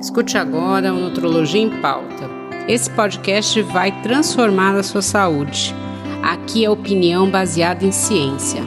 Escute agora o Nutrologia em Pauta. Esse podcast vai transformar a sua saúde. Aqui é opinião baseada em ciência.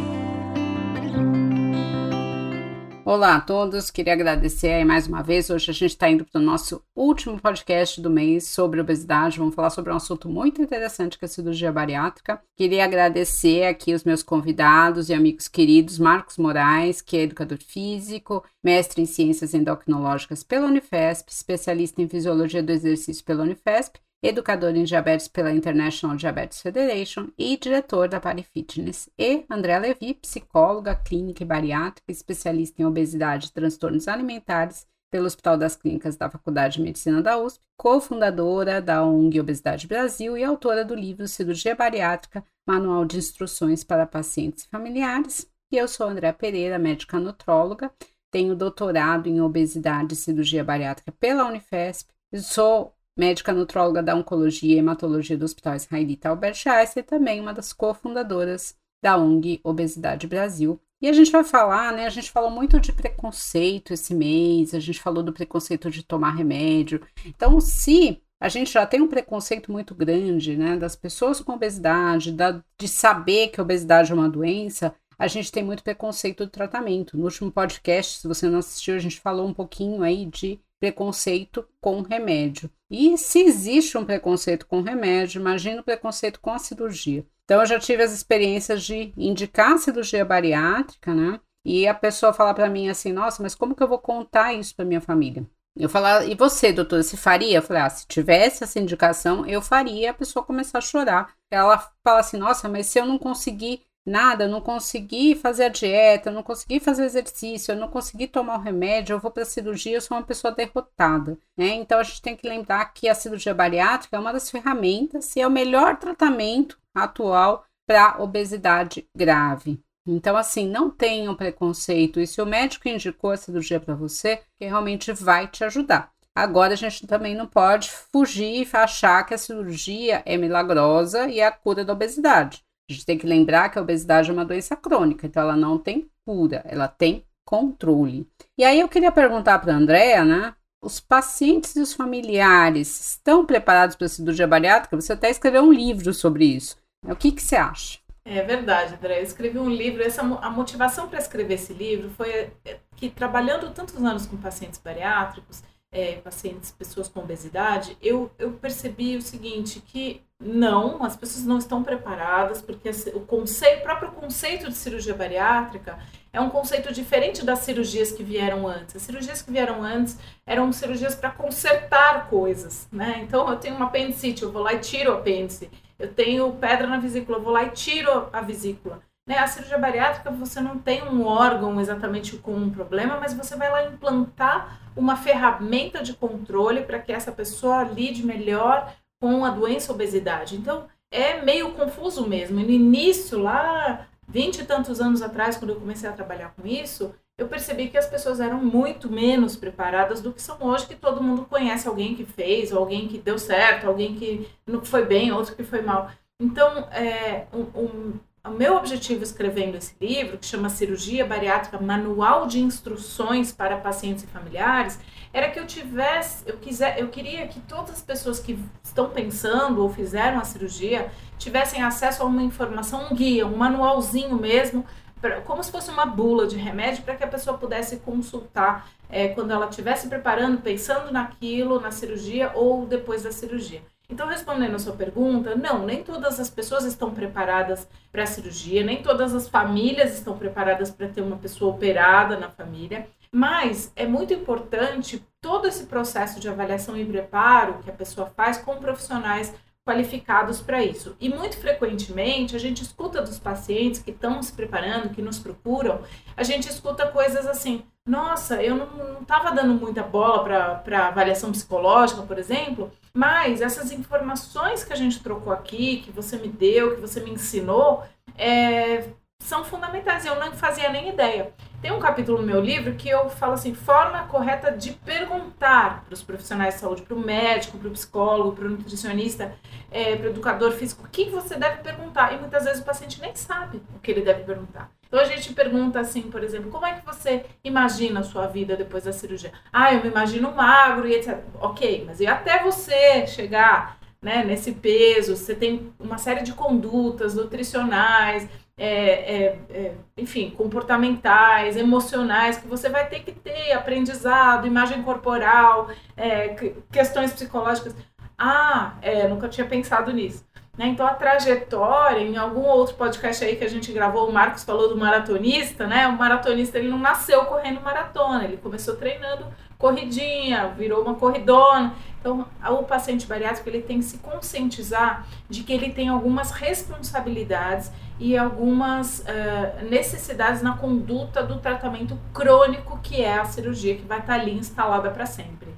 Olá a todos, queria agradecer aí mais uma vez. Hoje a gente está indo para o nosso último podcast do mês sobre obesidade. Vamos falar sobre um assunto muito interessante que é a cirurgia bariátrica. Queria agradecer aqui os meus convidados e amigos queridos, Marcos Moraes, que é educador físico, mestre em ciências endocrinológicas pela Unifesp, especialista em fisiologia do exercício pela Unifesp, educador em diabetes pela International Diabetes Federation e diretor da Pari Fitness, e André Levi, psicóloga clínica e bariátrica, especialista em obesidade e transtornos alimentares pelo Hospital das Clínicas da Faculdade de Medicina da USP, cofundadora da ONG Obesidade Brasil e autora do livro Cirurgia Bariátrica, Manual de Instruções para Pacientes e Familiares. E eu sou André Pereira, médica nutróloga, tenho doutorado em obesidade e cirurgia bariátrica pela Unifesp, sou médica nutróloga da Oncologia e Hematologia do Hospital Israelita Albert Einstein e também uma das cofundadoras da ONG Obesidade Brasil. E a gente vai falar, né? A gente falou muito de preconceito esse mês, a gente falou do preconceito de tomar remédio. Então, se a gente já tem um preconceito muito grande, né, das pessoas com obesidade, da, de saber que a obesidade é uma doença, a gente tem muito preconceito do tratamento. No último podcast, se você não assistiu, a gente falou um pouquinho aí de preconceito com remédio. E se existe um preconceito com remédio, imagina o preconceito com a cirurgia. Então, eu já tive as experiências de indicar cirurgia bariátrica, né? E a pessoa falar para mim assim: nossa, mas como que eu vou contar isso para minha família? Eu falar, e você, doutora, se faria? Eu falei, ah, se tivesse essa indicação, eu faria. A pessoa começar a chorar. Ela fala assim: nossa, mas se eu não conseguir nada, eu não consegui fazer a dieta, eu não consegui fazer exercício, eu não consegui tomar o remédio, eu vou para a cirurgia, eu sou uma pessoa derrotada. Né? Então a gente tem que lembrar que a cirurgia bariátrica é uma das ferramentas e é o melhor tratamento atual para obesidade grave. Então, assim, não tenham preconceito. E se o médico indicou a cirurgia para você, que realmente vai te ajudar. Agora, a gente também não pode fugir e achar que a cirurgia é milagrosa e é a cura da obesidade. A gente tem que lembrar que a obesidade é uma doença crônica, então ela não tem cura, ela tem controle. E aí eu queria perguntar para a Andrea, né? Os pacientes e os familiares estão preparados para a cirurgia bariátrica? Você até escreveu um livro sobre isso. O que, que você acha? É verdade, André. Eu escrevi um livro. Essa, a motivação para escrever esse livro foi que, trabalhando tantos anos com pacientes bariátricos, é, pacientes, pessoas com obesidade, eu, eu percebi o seguinte, que não, as pessoas não estão preparadas, porque o conceito, o próprio conceito de cirurgia bariátrica é um conceito diferente das cirurgias que vieram antes. As cirurgias que vieram antes eram cirurgias para consertar coisas, né? Então, eu tenho uma apendicite, eu vou lá e tiro o apêndice. Eu tenho pedra na vesícula, eu vou lá e tiro a vesícula. Né? A cirurgia bariátrica, você não tem um órgão exatamente com um problema, mas você vai lá implantar uma ferramenta de controle para que essa pessoa lide melhor com a doença obesidade. Então, é meio confuso mesmo. E no início, lá, vinte e tantos anos atrás, quando eu comecei a trabalhar com isso, eu percebi que as pessoas eram muito menos preparadas do que são hoje, que todo mundo conhece alguém que fez, alguém que deu certo, alguém que não foi bem, outro que foi mal. Então, é, um, um o meu objetivo escrevendo esse livro, que chama Cirurgia Bariátrica Manual de Instruções para Pacientes e Familiares, era que eu tivesse, eu quiser, eu queria que todas as pessoas que estão pensando ou fizeram a cirurgia tivessem acesso a uma informação, um guia, um manualzinho mesmo, pra, como se fosse uma bula de remédio para que a pessoa pudesse consultar é, quando ela estivesse preparando, pensando naquilo, na cirurgia ou depois da cirurgia. Então, respondendo a sua pergunta, não, nem todas as pessoas estão preparadas para a cirurgia, nem todas as famílias estão preparadas para ter uma pessoa operada na família, mas é muito importante todo esse processo de avaliação e preparo que a pessoa faz com profissionais qualificados para isso. E muito frequentemente a gente escuta dos pacientes que estão se preparando, que nos procuram, a gente escuta coisas assim: nossa, eu não estava dando muita bola para avaliação psicológica, por exemplo, mas essas informações que a gente trocou aqui, que você me deu, que você me ensinou, é, são fundamentais. Eu não fazia nem ideia. Tem um capítulo no meu livro que eu falo assim: forma correta de perguntar para os profissionais de saúde, para o médico, para o psicólogo, para o nutricionista, é, para o educador físico, o que você deve perguntar. E muitas vezes o paciente nem sabe o que ele deve perguntar. Então a gente pergunta assim, por exemplo, como é que você imagina a sua vida depois da cirurgia? Ah, eu me imagino magro e etc. Ok, mas e até você chegar né, nesse peso, você tem uma série de condutas nutricionais, é, é, é, enfim, comportamentais, emocionais, que você vai ter que ter aprendizado, imagem corporal, é, questões psicológicas. Ah, é, nunca tinha pensado nisso. Né? Então a trajetória, em algum outro podcast aí que a gente gravou, o Marcos falou do maratonista, né? O maratonista ele não nasceu correndo maratona, ele começou treinando corridinha, virou uma corridona. Então, o paciente bariátrico ele tem que se conscientizar de que ele tem algumas responsabilidades e algumas uh, necessidades na conduta do tratamento crônico que é a cirurgia que vai estar ali instalada para sempre.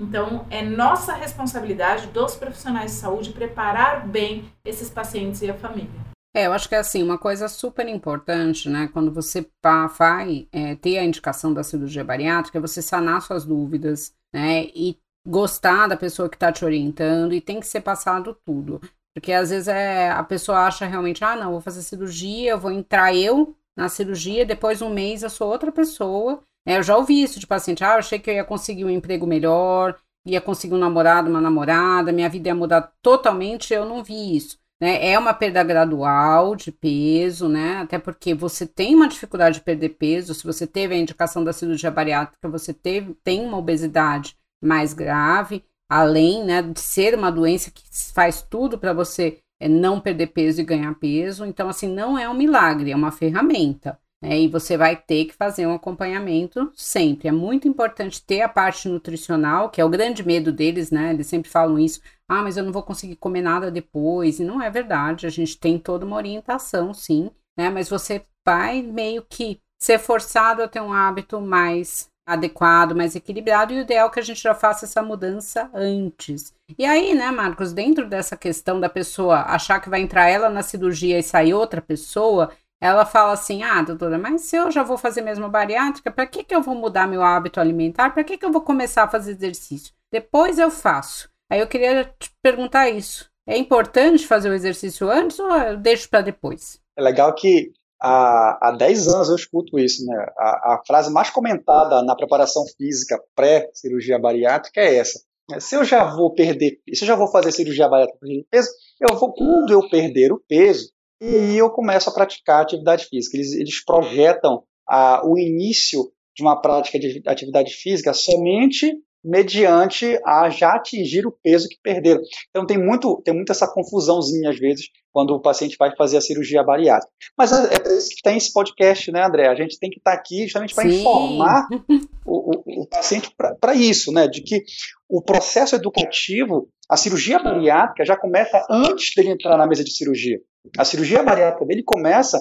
Então, é nossa responsabilidade dos profissionais de saúde preparar bem esses pacientes e a família. É, eu acho que é assim, uma coisa super importante, né? Quando você vai é, ter a indicação da cirurgia bariátrica, é você sanar suas dúvidas, né? E gostar da pessoa que está te orientando e tem que ser passado tudo. Porque às vezes é, a pessoa acha realmente, ah, não, vou fazer cirurgia, vou entrar eu na cirurgia, depois um mês eu sou outra pessoa. É, eu já ouvi isso de paciente, ah, eu achei que eu ia conseguir um emprego melhor, ia conseguir um namorado, uma namorada, minha vida ia mudar totalmente, eu não vi isso. Né? É uma perda gradual de peso, né? Até porque você tem uma dificuldade de perder peso, se você teve a indicação da cirurgia bariátrica, você teve, tem uma obesidade mais grave, além né, de ser uma doença que faz tudo para você é, não perder peso e ganhar peso. Então, assim, não é um milagre, é uma ferramenta. Né, e você vai ter que fazer um acompanhamento sempre. É muito importante ter a parte nutricional, que é o grande medo deles, né? Eles sempre falam isso. Ah, mas eu não vou conseguir comer nada depois. E não é verdade. A gente tem toda uma orientação, sim, né? Mas você vai meio que ser forçado a ter um hábito mais adequado, mais equilibrado, e o ideal é que a gente já faça essa mudança antes. E aí, né, Marcos, dentro dessa questão da pessoa achar que vai entrar ela na cirurgia e sair outra pessoa, ela fala assim: ah, doutora, mas se eu já vou fazer mesmo bariátrica, para que, que eu vou mudar meu hábito alimentar? Para que, que eu vou começar a fazer exercício? Depois eu faço. Aí eu queria te perguntar isso. É importante fazer o exercício antes ou eu deixo para depois? É legal que há, há 10 anos eu escuto isso, né? A, a frase mais comentada na preparação física pré-cirurgia bariátrica é essa. Se eu já vou perder, se eu já vou fazer cirurgia bariátrica de peso, eu vou, quando eu perder o peso, e eu começo a praticar atividade física. Eles, eles projetam a, o início de uma prática de atividade física somente mediante a já atingir o peso que perderam. Então tem muito, tem muito essa confusãozinha às vezes quando o paciente vai fazer a cirurgia bariátrica. Mas é, é por isso que tem esse podcast, né, André? A gente tem que estar aqui justamente para informar o, o, o paciente para isso, né? De que o processo educativo, a cirurgia bariátrica já começa antes dele entrar na mesa de cirurgia. A cirurgia bariátrica dele começa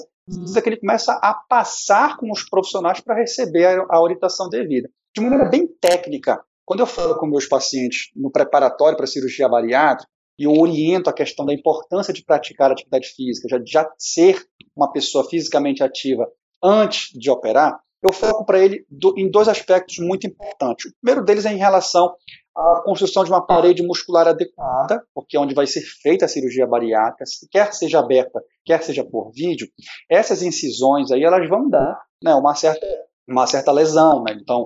que ele começa a passar com os profissionais para receber a, a orientação devida. De maneira bem técnica, quando eu falo com meus pacientes no preparatório para cirurgia bariátrica, e eu oriento a questão da importância de praticar atividade física, já, já ser uma pessoa fisicamente ativa antes de operar, eu foco para ele do, em dois aspectos muito importantes. O primeiro deles é em relação à construção de uma parede muscular adequada, porque é onde vai ser feita a cirurgia bariátrica, quer seja aberta, quer seja por vídeo, essas incisões aí elas vão dar né, uma certa uma certa lesão, né? Então,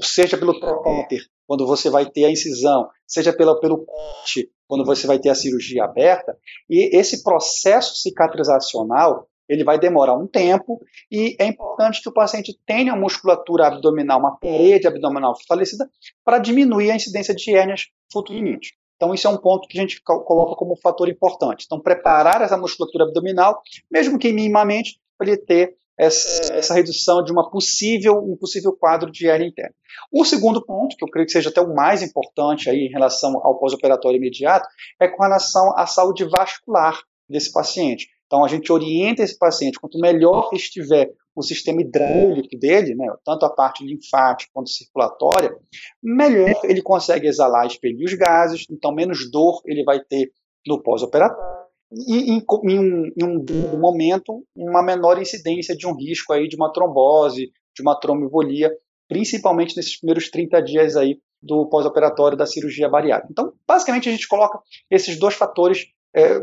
seja pelo trocar, quando você vai ter a incisão, seja pela, pelo corte, quando você vai ter a cirurgia aberta, e esse processo cicatrizacional ele vai demorar um tempo e é importante que o paciente tenha a musculatura abdominal, uma parede abdominal fortalecida, para diminuir a incidência de hérnias futuramente. Então, isso é um ponto que a gente coloca como fator importante. Então, preparar essa musculatura abdominal, mesmo que minimamente, para ele ter essa, essa, redução de uma possível, um possível quadro de hernia interna. O segundo ponto, que eu creio que seja até o mais importante aí em relação ao pós-operatório imediato, é com relação à saúde vascular desse paciente. Então a gente orienta esse paciente, quanto melhor estiver o sistema hidráulico dele, né, tanto a parte linfática quanto circulatória, melhor ele consegue exalar e expelir os gases, então menos dor ele vai ter no pós-operatório e em, em, um, em um momento uma menor incidência de um risco aí de uma trombose, de uma tromboembolia, principalmente nesses primeiros 30 dias aí do pós-operatório da cirurgia bariátrica. Então, basicamente a gente coloca esses dois fatores é,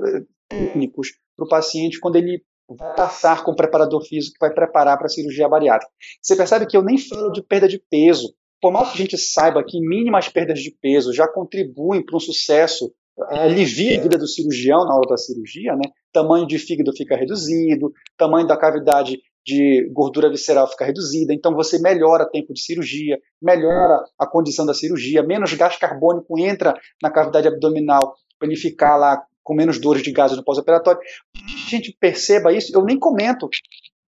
técnicos para o paciente quando ele vai passar com o preparador físico que vai preparar para a cirurgia bariátrica. Você percebe que eu nem falo de perda de peso. Por mais que a gente saiba que mínimas perdas de peso já contribuem para um sucesso, é, alivia a vida do cirurgião na hora da cirurgia, né? Tamanho de fígado fica reduzido, tamanho da cavidade de gordura visceral fica reduzida, então você melhora o tempo de cirurgia, melhora a condição da cirurgia, menos gás carbônico entra na cavidade abdominal para ele ficar lá com menos dores de gases no pós-operatório. A gente perceba isso, eu nem comento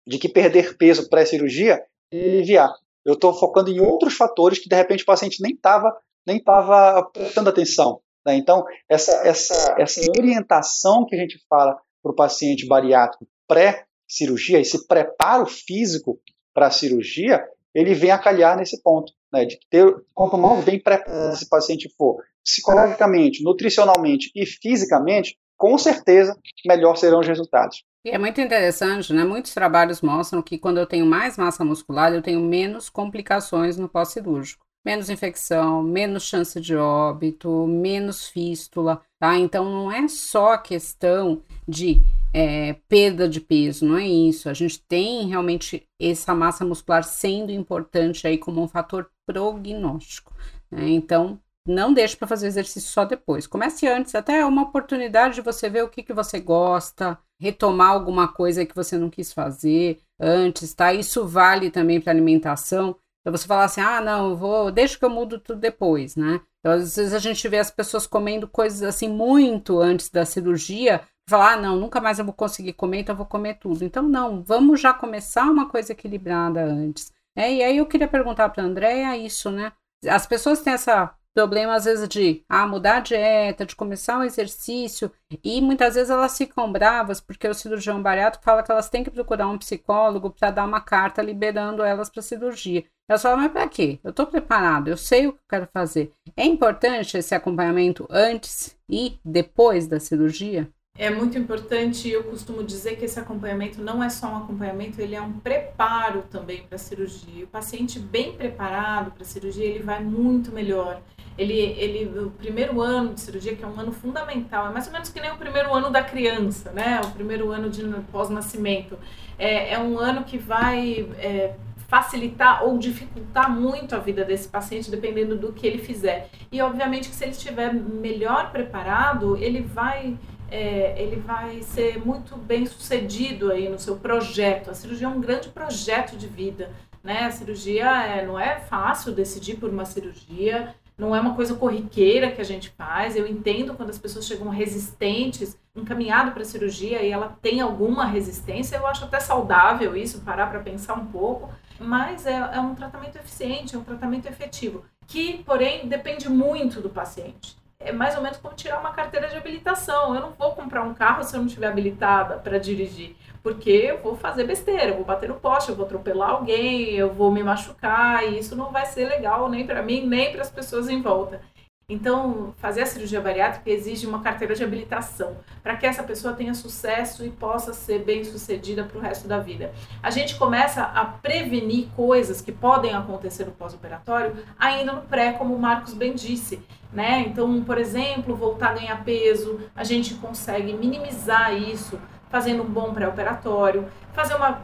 de que perder peso pré-cirurgia é aliviar. Eu estou focando em outros fatores que de repente o paciente nem estava nem tava prestando atenção. Né? Então, essa, essa, essa orientação que a gente fala para o paciente bariátrico pré cirurgia, esse preparo físico para a cirurgia, ele vem a calhar nesse ponto, né, de ter, quanto mais bem preparado esse paciente for, psicologicamente, nutricionalmente e fisicamente, com certeza, melhor serão os resultados. E é muito interessante, né? Muitos trabalhos mostram que quando eu tenho mais massa muscular, eu tenho menos complicações no pós-cirúrgico. Menos infecção, menos chance de óbito, menos fístula, tá? Então não é só questão de é, perda de peso, não é isso. A gente tem realmente essa massa muscular sendo importante aí como um fator prognóstico. Né? Então, não deixe para fazer exercício só depois. Comece antes, até é uma oportunidade de você ver o que, que você gosta, retomar alguma coisa que você não quis fazer antes, tá? Isso vale também para alimentação. Então você falar assim, ah, não, eu vou, deixa que eu mudo tudo depois, né? Então, às vezes a gente vê as pessoas comendo coisas assim muito antes da cirurgia, falar, ah, não, nunca mais eu vou conseguir comer, então eu vou comer tudo. Então, não, vamos já começar uma coisa equilibrada antes. É, e aí eu queria perguntar para a Andréia isso, né? As pessoas têm essa problema, às vezes, de ah, mudar a dieta, de começar um exercício, e muitas vezes elas ficam bravas porque o cirurgião bariátrico fala que elas têm que procurar um psicólogo para dar uma carta liberando elas para cirurgia. Elas falam, mas para quê? Eu estou preparado, eu sei o que eu quero fazer. É importante esse acompanhamento antes e depois da cirurgia? É muito importante, eu costumo dizer que esse acompanhamento não é só um acompanhamento, ele é um preparo também para a cirurgia. O paciente bem preparado para a cirurgia, ele vai muito melhor. Ele, ele, o primeiro ano de cirurgia, que é um ano fundamental, é mais ou menos que nem o primeiro ano da criança, né? O primeiro ano de pós-nascimento. É, é um ano que vai é, facilitar ou dificultar muito a vida desse paciente, dependendo do que ele fizer. E, obviamente, que se ele estiver melhor preparado, ele vai é, ele vai ser muito bem sucedido aí no seu projeto. A cirurgia é um grande projeto de vida, né? A cirurgia é, não é fácil decidir por uma cirurgia, não é uma coisa corriqueira que a gente faz. Eu entendo quando as pessoas chegam resistentes, encaminhado para a cirurgia e ela tem alguma resistência, eu acho até saudável isso, parar para pensar um pouco, mas é, é um tratamento eficiente, é um tratamento efetivo, que, porém, depende muito do paciente é mais ou menos como tirar uma carteira de habilitação. Eu não vou comprar um carro se eu não estiver habilitada para dirigir, porque eu vou fazer besteira, eu vou bater no poste, eu vou atropelar alguém, eu vou me machucar, e isso não vai ser legal nem para mim, nem para as pessoas em volta. Então, fazer a cirurgia bariátrica exige uma carteira de habilitação para que essa pessoa tenha sucesso e possa ser bem sucedida para o resto da vida. A gente começa a prevenir coisas que podem acontecer no pós-operatório ainda no pré, como o Marcos bem disse. Né? Então, por exemplo, voltar a ganhar peso, a gente consegue minimizar isso fazendo um bom pré-operatório, fazer uma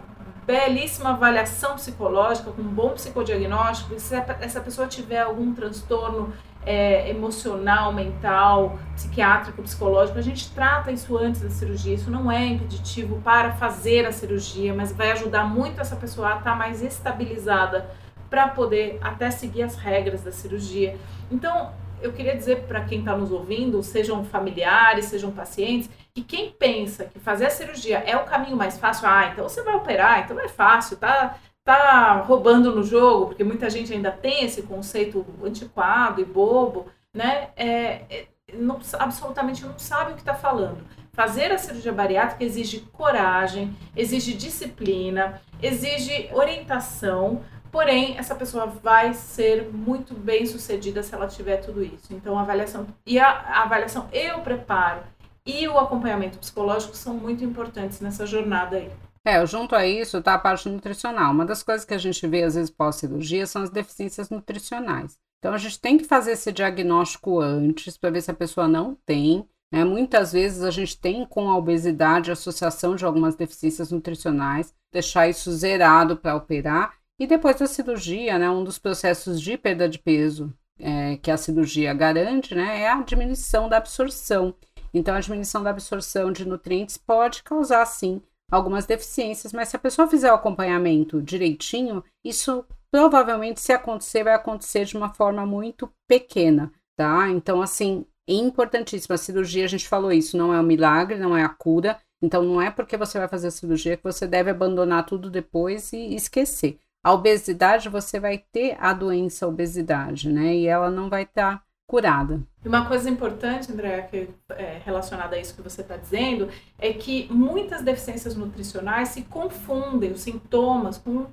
belíssima avaliação psicológica, com um bom psicodiagnóstico, se essa pessoa tiver algum transtorno é, emocional, mental, psiquiátrico, psicológico, a gente trata isso antes da cirurgia. Isso não é impeditivo para fazer a cirurgia, mas vai ajudar muito essa pessoa a estar mais estabilizada para poder até seguir as regras da cirurgia. Então, eu queria dizer para quem está nos ouvindo, sejam familiares, sejam pacientes, que quem pensa que fazer a cirurgia é o caminho mais fácil, ah, então você vai operar, então é fácil, tá? Tá roubando no jogo, porque muita gente ainda tem esse conceito antiquado e bobo, né? É, é, não, absolutamente não sabe o que está falando. Fazer a cirurgia bariátrica exige coragem, exige disciplina, exige orientação, porém essa pessoa vai ser muito bem sucedida se ela tiver tudo isso. Então a avaliação e a, a avaliação e o preparo e o acompanhamento psicológico são muito importantes nessa jornada aí. É, junto a isso está a parte nutricional. Uma das coisas que a gente vê às vezes pós-cirurgia são as deficiências nutricionais. Então a gente tem que fazer esse diagnóstico antes para ver se a pessoa não tem. Né? Muitas vezes a gente tem com a obesidade a associação de algumas deficiências nutricionais, deixar isso zerado para operar. E depois da cirurgia, né, um dos processos de perda de peso é, que a cirurgia garante né, é a diminuição da absorção. Então, a diminuição da absorção de nutrientes pode causar, sim, algumas deficiências, mas se a pessoa fizer o acompanhamento direitinho, isso provavelmente, se acontecer, vai acontecer de uma forma muito pequena, tá? Então, assim, é importantíssimo. A cirurgia, a gente falou isso, não é um milagre, não é a cura. Então, não é porque você vai fazer a cirurgia que você deve abandonar tudo depois e esquecer. A obesidade, você vai ter a doença obesidade, né? E ela não vai estar tá curada. Uma coisa importante, André, que é relacionada a isso que você está dizendo, é que muitas deficiências nutricionais se confundem os sintomas com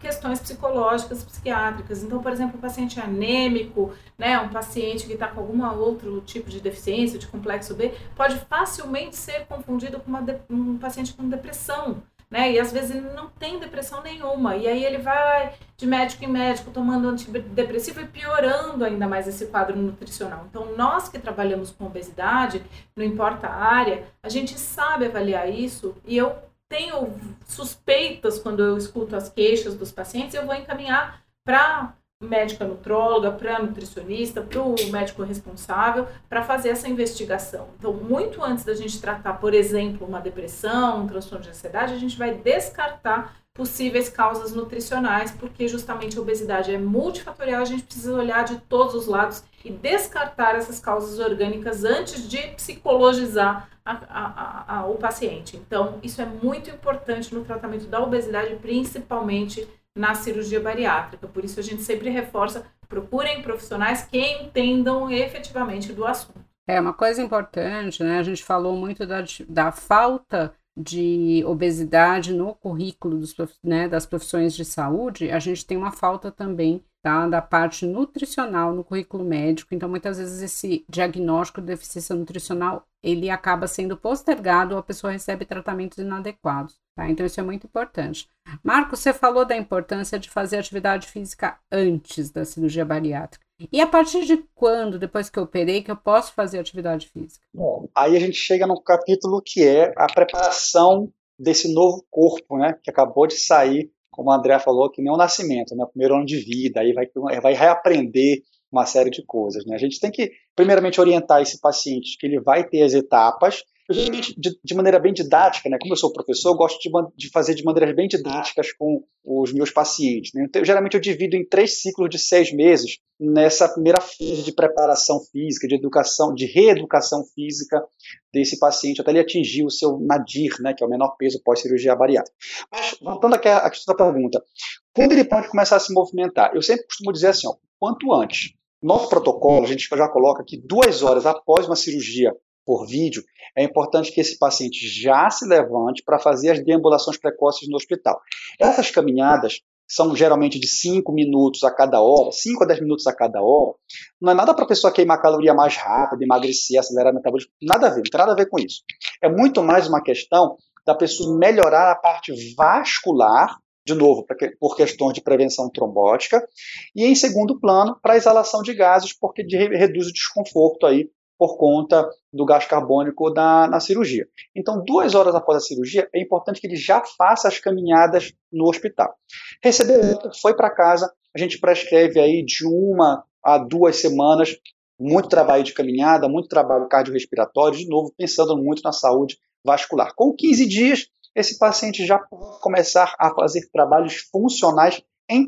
questões psicológicas, psiquiátricas. Então, por exemplo, um paciente anêmico, né, um paciente que está com algum outro tipo de deficiência, de complexo B, pode facilmente ser confundido com de, um paciente com depressão né? E às vezes ele não tem depressão nenhuma. E aí ele vai de médico em médico tomando antidepressivo e piorando ainda mais esse quadro nutricional. Então, nós que trabalhamos com obesidade, não importa a área, a gente sabe avaliar isso e eu tenho suspeitas quando eu escuto as queixas dos pacientes, eu vou encaminhar para médica nutróloga, para nutricionista, para o médico responsável, para fazer essa investigação. Então, muito antes da gente tratar, por exemplo, uma depressão, um transtorno de ansiedade, a gente vai descartar possíveis causas nutricionais, porque justamente a obesidade é multifatorial, a gente precisa olhar de todos os lados e descartar essas causas orgânicas antes de psicologizar a, a, a, o paciente. Então, isso é muito importante no tratamento da obesidade, principalmente na cirurgia bariátrica. Por isso a gente sempre reforça, procurem profissionais que entendam efetivamente do assunto. É uma coisa importante, né? A gente falou muito da, da falta de obesidade no currículo dos, né, das profissões de saúde, a gente tem uma falta também tá, da parte nutricional no currículo médico. Então, muitas vezes esse diagnóstico de deficiência nutricional ele acaba sendo postergado ou a pessoa recebe tratamentos inadequados. Tá? Então, isso é muito importante. Marco, você falou da importância de fazer atividade física antes da cirurgia bariátrica. E a partir de quando, depois que eu operei, que eu posso fazer atividade física? Bom, aí a gente chega no capítulo que é a preparação desse novo corpo, né, que acabou de sair, como a Andrea falou, que nem o nascimento, né, o primeiro ano de vida, aí vai, vai reaprender uma série de coisas. Né? A gente tem que, primeiramente, orientar esse paciente que ele vai ter as etapas, de, de, maneira bem didática, né? Como eu sou professor, eu gosto de, de, fazer de maneiras bem didáticas com os meus pacientes. Né? Então, geralmente eu divido em três ciclos de seis meses nessa primeira fase de preparação física, de educação, de reeducação física desse paciente até ele atingir o seu nadir, né? Que é o menor peso pós-cirurgia bariátrica. Mas voltando aqui à questão da pergunta, quando ele pode começar a se movimentar? Eu sempre costumo dizer assim, ó, quanto antes. Nosso protocolo, a gente já coloca que duas horas após uma cirurgia por vídeo, é importante que esse paciente já se levante para fazer as deambulações precoces no hospital. Essas caminhadas são geralmente de 5 minutos a cada hora, 5 a 10 minutos a cada hora. Não é nada para a pessoa queimar caloria mais rápido, emagrecer, acelerar o metabolismo, nada a ver, não tem nada a ver com isso. É muito mais uma questão da pessoa melhorar a parte vascular, de novo, por questões de prevenção trombótica, e em segundo plano, para a exalação de gases, porque reduz o desconforto aí por conta do gás carbônico da, na cirurgia. Então, duas horas após a cirurgia, é importante que ele já faça as caminhadas no hospital. Recebeu, foi para casa, a gente prescreve aí de uma a duas semanas, muito trabalho de caminhada, muito trabalho cardiorrespiratório, de novo, pensando muito na saúde vascular. Com 15 dias, esse paciente já pode começar a fazer trabalhos funcionais em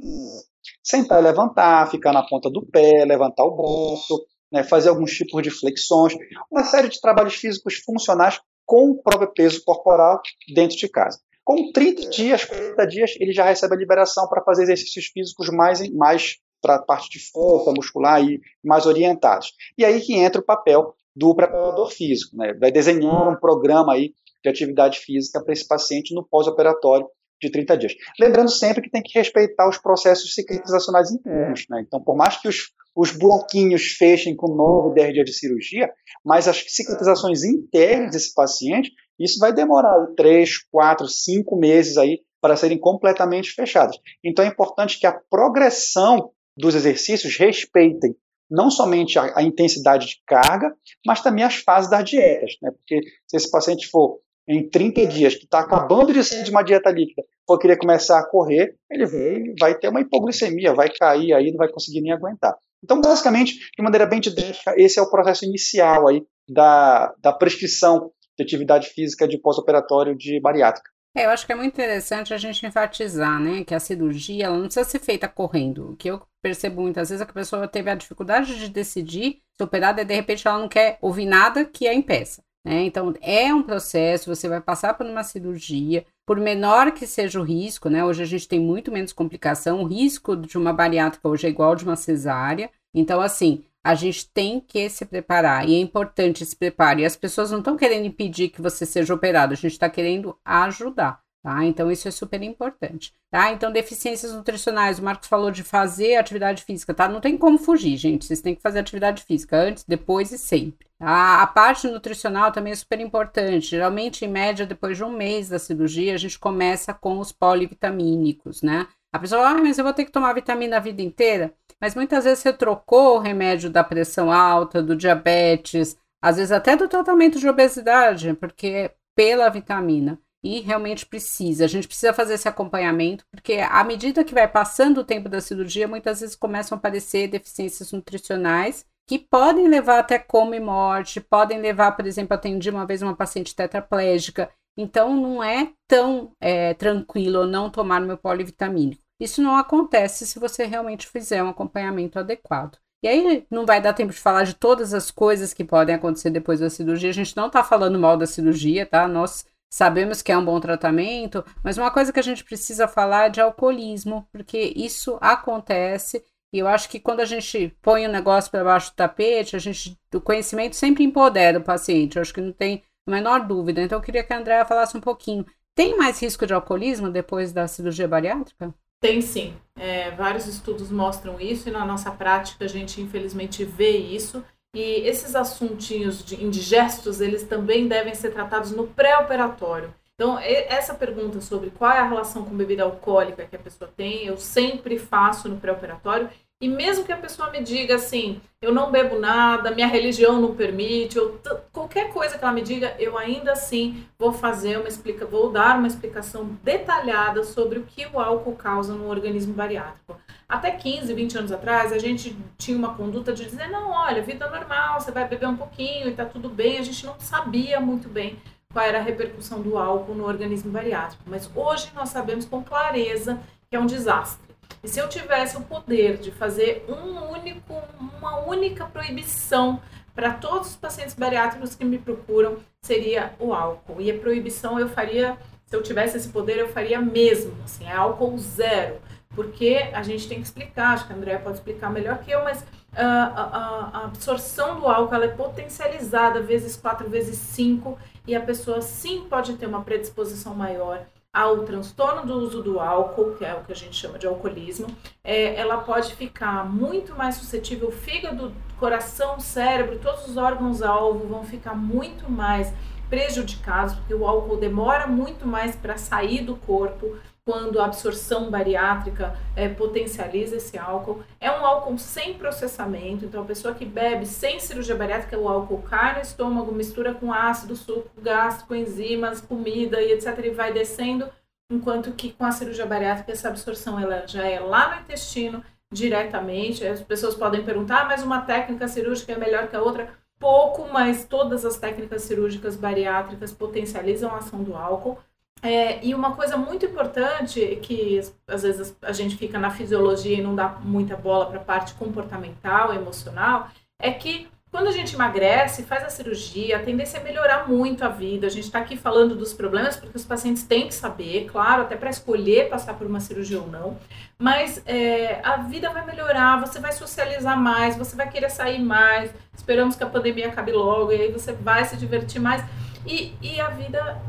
sentar e levantar, ficar na ponta do pé, levantar o braço, né, fazer alguns tipos de flexões, uma série de trabalhos físicos funcionais com o próprio peso corporal dentro de casa. Com 30 dias, 40 dias, ele já recebe a liberação para fazer exercícios físicos mais, mais para a parte de força muscular e mais orientados. E aí que entra o papel do preparador físico, né? vai desenhar um programa aí de atividade física para esse paciente no pós-operatório de 30 dias. Lembrando sempre que tem que respeitar os processos cicatrizacionais internos. Né? Então, por mais que os, os bloquinhos fechem com 9, 10 dias de cirurgia, mas as cicatrizações internas desse paciente, isso vai demorar 3, 4, 5 meses aí para serem completamente fechadas. Então é importante que a progressão dos exercícios respeitem não somente a, a, intensidade de carga, mas também as fases das dietas, né? Porque se esse paciente for em 30 dias, que está acabando de sair de uma dieta líquida, for querer começar a correr, ele vai, ter uma hipoglicemia, vai cair aí, não vai conseguir nem aguentar. Então, basicamente, de maneira bem didática, esse é o processo inicial aí da, da prescrição de atividade física de pós-operatório de bariátrica. É, eu acho que é muito interessante a gente enfatizar, né, que a cirurgia ela não precisa ser feita correndo. O que eu percebo muitas vezes é que a pessoa teve a dificuldade de decidir se operada e de repente ela não quer ouvir nada que a impeça. Né? Então, é um processo, você vai passar por uma cirurgia, por menor que seja o risco, né? Hoje a gente tem muito menos complicação, o risco de uma bariátrica hoje é igual de uma cesárea. Então, assim, a gente tem que se preparar e é importante se preparar. E as pessoas não estão querendo impedir que você seja operado, a gente está querendo ajudar. Tá? Então, isso é super importante. Tá? Então, deficiências nutricionais, o Marcos falou de fazer atividade física, tá? Não tem como fugir, gente. Vocês têm que fazer atividade física antes, depois e sempre. Tá? A parte nutricional também é super importante. Geralmente, em média, depois de um mês da cirurgia, a gente começa com os polivitamínicos, né? A pessoa, ah, mas eu vou ter que tomar vitamina a vida inteira. Mas muitas vezes você trocou o remédio da pressão alta, do diabetes, às vezes até do tratamento de obesidade, porque pela vitamina. E realmente precisa. A gente precisa fazer esse acompanhamento, porque à medida que vai passando o tempo da cirurgia, muitas vezes começam a aparecer deficiências nutricionais que podem levar até coma e morte, podem levar, por exemplo, atendi uma vez uma paciente tetraplégica. Então, não é tão é, tranquilo não tomar meu polivitamínico. Isso não acontece se você realmente fizer um acompanhamento adequado. E aí não vai dar tempo de falar de todas as coisas que podem acontecer depois da cirurgia. A gente não está falando mal da cirurgia, tá? Nós sabemos que é um bom tratamento, mas uma coisa que a gente precisa falar é de alcoolismo, porque isso acontece. E eu acho que quando a gente põe o negócio para baixo do tapete, a gente, o conhecimento sempre empodera o paciente. Eu acho que não tem a menor dúvida. Então eu queria que a Andrea falasse um pouquinho. Tem mais risco de alcoolismo depois da cirurgia bariátrica? Tem sim. É, vários estudos mostram isso e na nossa prática a gente infelizmente vê isso. E esses assuntinhos de indigestos, eles também devem ser tratados no pré-operatório. Então, essa pergunta sobre qual é a relação com bebida alcoólica que a pessoa tem, eu sempre faço no pré-operatório e mesmo que a pessoa me diga assim, eu não bebo nada, minha religião não permite, ou qualquer coisa que ela me diga, eu ainda assim vou fazer uma explica, vou dar uma explicação detalhada sobre o que o álcool causa no organismo bariátrico. Até 15, 20 anos atrás, a gente tinha uma conduta de dizer, não, olha, vida normal, você vai beber um pouquinho e tá tudo bem. A gente não sabia muito bem qual era a repercussão do álcool no organismo bariátrico. Mas hoje nós sabemos com clareza que é um desastre e se eu tivesse o poder de fazer um único, uma única proibição para todos os pacientes bariátricos que me procuram, seria o álcool. E a proibição eu faria, se eu tivesse esse poder, eu faria mesmo, assim, é álcool zero. Porque a gente tem que explicar, acho que a Andrea pode explicar melhor que eu, mas a, a, a absorção do álcool é potencializada vezes 4, vezes 5, e a pessoa sim pode ter uma predisposição maior ao transtorno do uso do álcool, que é o que a gente chama de alcoolismo, é, ela pode ficar muito mais suscetível, fígado, coração, cérebro, todos os órgãos-alvo vão ficar muito mais prejudicados, porque o álcool demora muito mais para sair do corpo, quando a absorção bariátrica é, potencializa esse álcool. É um álcool sem processamento, então a pessoa que bebe sem cirurgia bariátrica, o álcool cai no estômago, mistura com ácido, suco gástrico, enzimas, comida e etc. e vai descendo, enquanto que com a cirurgia bariátrica essa absorção ela já é lá no intestino diretamente. As pessoas podem perguntar, ah, mas uma técnica cirúrgica é melhor que a outra? Pouco, mas todas as técnicas cirúrgicas bariátricas potencializam a ação do álcool. É, e uma coisa muito importante que às vezes a gente fica na fisiologia e não dá muita bola para a parte comportamental, emocional, é que quando a gente emagrece, faz a cirurgia, a tendência é melhorar muito a vida. A gente está aqui falando dos problemas porque os pacientes têm que saber, claro, até para escolher passar por uma cirurgia ou não. Mas é, a vida vai melhorar, você vai socializar mais, você vai querer sair mais. Esperamos que a pandemia acabe logo e aí você vai se divertir mais. E, e a vida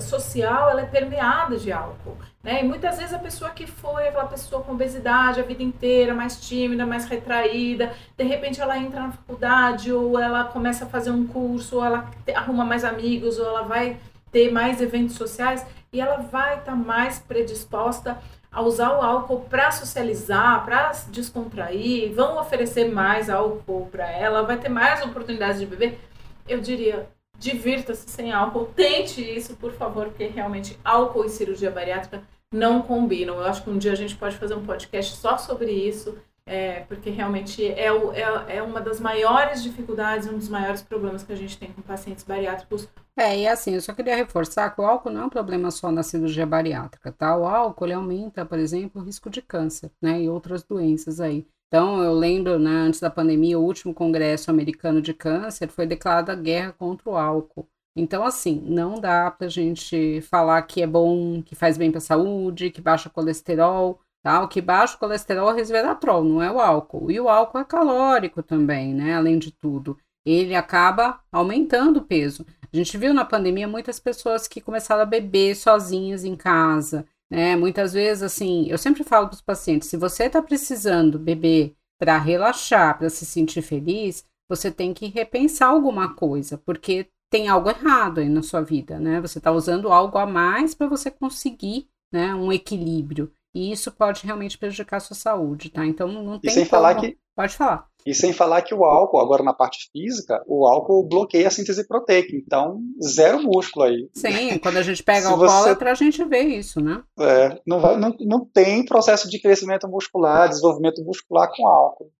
social ela é permeada de álcool. Né? E muitas vezes a pessoa que foi aquela pessoa com obesidade a vida inteira, mais tímida, mais retraída, de repente ela entra na faculdade, ou ela começa a fazer um curso, ou ela arruma mais amigos, ou ela vai ter mais eventos sociais, e ela vai estar tá mais predisposta a usar o álcool para socializar, para descontrair, vão oferecer mais álcool para ela, vai ter mais oportunidades de beber, eu diria, divirta-se sem álcool, tente isso, por favor, porque realmente álcool e cirurgia bariátrica não combinam. Eu acho que um dia a gente pode fazer um podcast só sobre isso, é, porque realmente é, o, é, é uma das maiores dificuldades, um dos maiores problemas que a gente tem com pacientes bariátricos é, e assim, eu só queria reforçar que o álcool não é um problema só na cirurgia bariátrica, tá? O álcool, aumenta, por exemplo, o risco de câncer, né? E outras doenças aí. Então, eu lembro, né, antes da pandemia, o último congresso americano de câncer foi declarada guerra contra o álcool. Então, assim, não dá pra gente falar que é bom, que faz bem pra saúde, que baixa colesterol, tá? O que baixa o colesterol é o resveratrol, não é o álcool. E o álcool é calórico também, né? Além de tudo. Ele acaba aumentando o peso. A gente viu na pandemia muitas pessoas que começaram a beber sozinhas em casa, né? Muitas vezes, assim, eu sempre falo para os pacientes: se você está precisando beber para relaxar, para se sentir feliz, você tem que repensar alguma coisa, porque tem algo errado aí na sua vida, né? Você está usando algo a mais para você conseguir, né, um equilíbrio. E isso pode realmente prejudicar a sua saúde, tá? Então não tem e sem como... falar que Pode falar. E sem falar que o álcool, agora na parte física, o álcool bloqueia a síntese proteica. Então, zero músculo aí. Sim, quando a gente pega alcoólatra, você... a gente vê isso, né? É, não, vai, não, não tem processo de crescimento muscular, desenvolvimento muscular com álcool.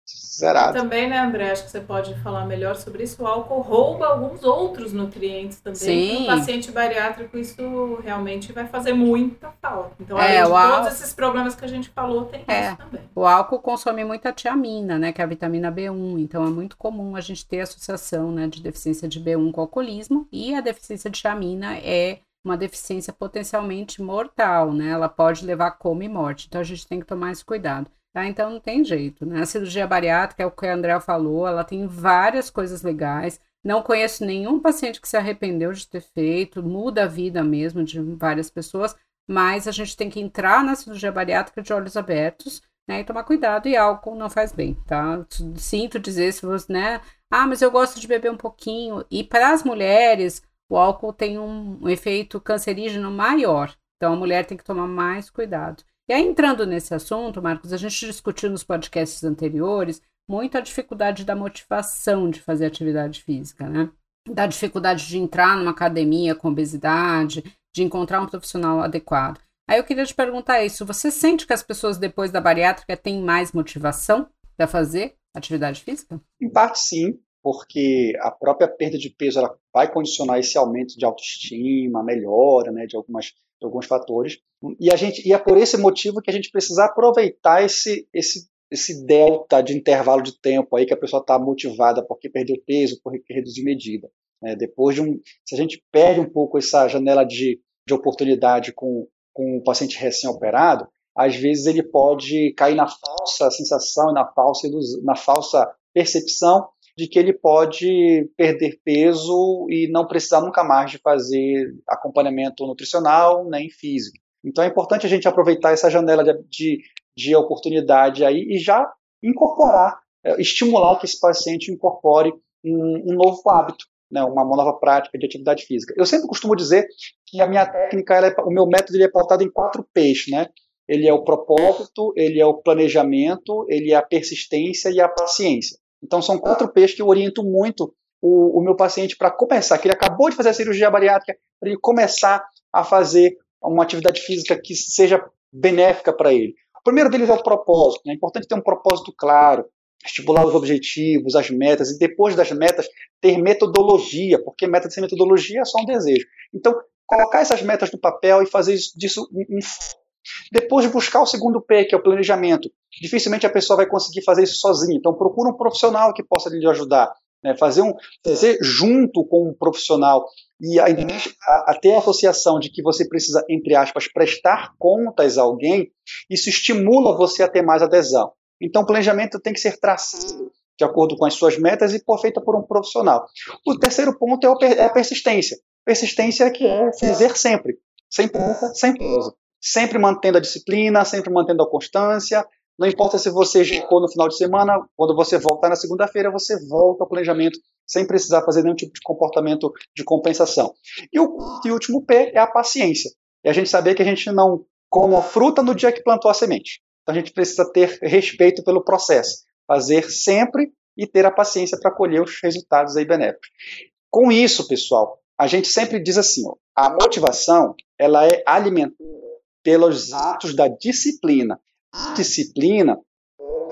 Zerado. E também, né, André, acho que você pode falar melhor sobre isso. O álcool rouba alguns outros nutrientes também. Sim. No paciente bariátrico, isso realmente vai fazer muita falta. Então, é, além de todos álcool... esses problemas que a gente falou, tem é, isso também. O álcool consome muita tiamina, né? Que é a vitamina B1. Então é muito comum a gente ter associação né, de deficiência de B1 com alcoolismo. E a deficiência de tiamina é uma deficiência potencialmente mortal, né? Ela pode levar a coma e morte. Então a gente tem que tomar esse cuidado. Tá? Então não tem jeito, né? A cirurgia bariátrica é o que a André falou, ela tem várias coisas legais. Não conheço nenhum paciente que se arrependeu de ter feito, muda a vida mesmo de várias pessoas, mas a gente tem que entrar na cirurgia bariátrica de olhos abertos né? E tomar cuidado e álcool não faz bem, tá? Sinto dizer se você, né? Ah, mas eu gosto de beber um pouquinho. E para as mulheres, o álcool tem um, um efeito cancerígeno maior. Então a mulher tem que tomar mais cuidado. E aí, entrando nesse assunto, Marcos, a gente discutiu nos podcasts anteriores muito a dificuldade da motivação de fazer atividade física, né? Da dificuldade de entrar numa academia com obesidade, de encontrar um profissional adequado. Aí eu queria te perguntar isso: você sente que as pessoas depois da bariátrica têm mais motivação para fazer atividade física? Em parte sim, porque a própria perda de peso ela vai condicionar esse aumento de autoestima, melhora, né, de algumas de alguns fatores. E a gente e é por esse motivo que a gente precisa aproveitar esse esse esse delta de intervalo de tempo aí que a pessoa está motivada porque perdeu peso, porque reduziu medida. Né? Depois de um, se a gente perde um pouco essa janela de, de oportunidade com com o paciente recém-operado, às vezes ele pode cair na falsa sensação, na falsa, na falsa percepção de que ele pode perder peso e não precisar nunca mais de fazer acompanhamento nutricional nem físico. Então é importante a gente aproveitar essa janela de, de, de oportunidade aí e já incorporar, é, estimular que esse paciente incorpore um, um novo hábito né, uma nova prática de atividade física. Eu sempre costumo dizer que a minha técnica, é, o meu método ele é pautado em quatro P's, né? Ele é o propósito, ele é o planejamento, ele é a persistência e a paciência. Então são quatro P's que eu oriento muito o, o meu paciente para começar, que ele acabou de fazer a cirurgia bariátrica, para ele começar a fazer uma atividade física que seja benéfica para ele. O primeiro deles é o propósito. Né? É importante ter um propósito claro, estipular os objetivos, as metas, e depois das metas ter metodologia, porque meta sem metodologia é só um desejo. Então, colocar essas metas no papel e fazer disso um, depois de buscar o segundo P, que é o planejamento, dificilmente a pessoa vai conseguir fazer isso sozinha. Então, procura um profissional que possa lhe ajudar. Né? Fazer, um, fazer junto com um profissional e a, a, a associação de que você precisa, entre aspas, prestar contas a alguém, isso estimula você a ter mais adesão. Então, o planejamento tem que ser traçado de acordo com as suas metas e feita por um profissional. O terceiro ponto é, é a persistência. Persistência é que é fazer sempre, sem pressa, sem pausa. Sempre mantendo a disciplina, sempre mantendo a constância. Não importa se você ficou no final de semana, quando você voltar na segunda-feira, você volta ao planejamento sem precisar fazer nenhum tipo de comportamento de compensação. E o e último P é a paciência. É a gente saber que a gente não como a fruta no dia que plantou a semente. Então a gente precisa ter respeito pelo processo, fazer sempre e ter a paciência para colher os resultados aí benéficos. Com isso, pessoal, a gente sempre diz assim, ó, a motivação ela é alimentada pelos atos da disciplina. A disciplina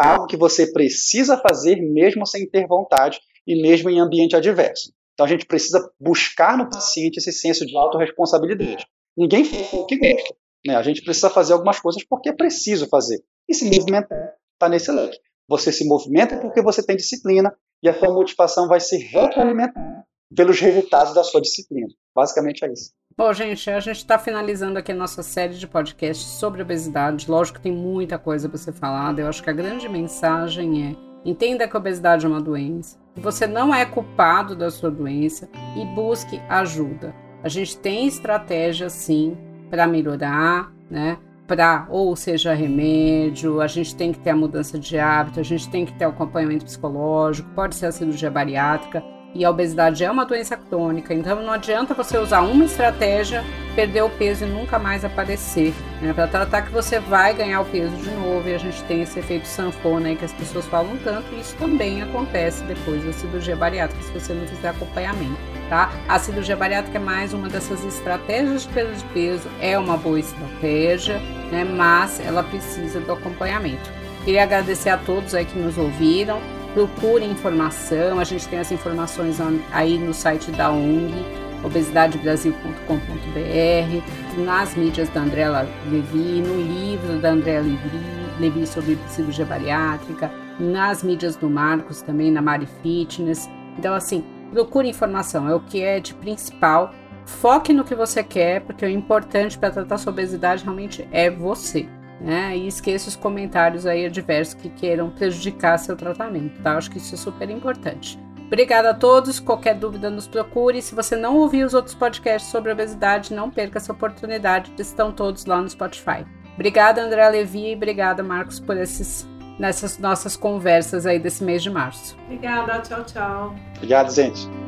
é algo que você precisa fazer mesmo sem ter vontade e mesmo em ambiente adverso. Então a gente precisa buscar no paciente esse senso de autorresponsabilidade. Ninguém faz o que gosta. Né? A gente precisa fazer algumas coisas porque é preciso fazer. E se movimentar está nesse leque. Você se movimenta porque você tem disciplina e a sua motivação vai se retroalimentar pelos resultados da sua disciplina. Basicamente é isso. Bom, gente, a gente está finalizando aqui a nossa série de podcasts sobre obesidade. Lógico que tem muita coisa para ser falada. Eu acho que a grande mensagem é: entenda que a obesidade é uma doença, você não é culpado da sua doença e busque ajuda. A gente tem estratégia sim para melhorar, né? Para, ou seja, remédio, a gente tem que ter a mudança de hábito, a gente tem que ter o acompanhamento psicológico, pode ser a cirurgia bariátrica e a obesidade é uma doença crônica, então não adianta você usar uma estratégia, perder o peso e nunca mais aparecer. Né? Para tratar que você vai ganhar o peso de novo e a gente tem esse efeito sanfona aí que as pessoas falam tanto, e isso também acontece depois da cirurgia bariátrica se você não fizer acompanhamento. Tá? A cirurgia bariátrica é mais uma dessas estratégias de perda de peso, é uma boa estratégia, né? mas ela precisa do acompanhamento. Queria agradecer a todos aí que nos ouviram procure informação. A gente tem as informações aí no site da ONG, obesidadebrasil.com.br, nas mídias da Andréa Levi, no livro da Andréa Levi, Levi sobre cirurgia bariátrica, nas mídias do Marcos também, na Mari Fitness. Então, assim, procure informação, é o que é de principal. Foque no que você quer, porque o importante para tratar sua obesidade realmente é você né? E esqueça os comentários aí adversos que queiram prejudicar seu tratamento, tá? Acho que isso é super importante. Obrigada a todos. Qualquer dúvida, nos procure. Se você não ouviu os outros podcasts sobre obesidade, não perca essa oportunidade. Estão todos lá no Spotify. Obrigada, André Levi, e obrigada, Marcos, por esses, nessas nossas conversas aí desse mês de março. Obrigada, tchau, tchau. Obrigado, gente.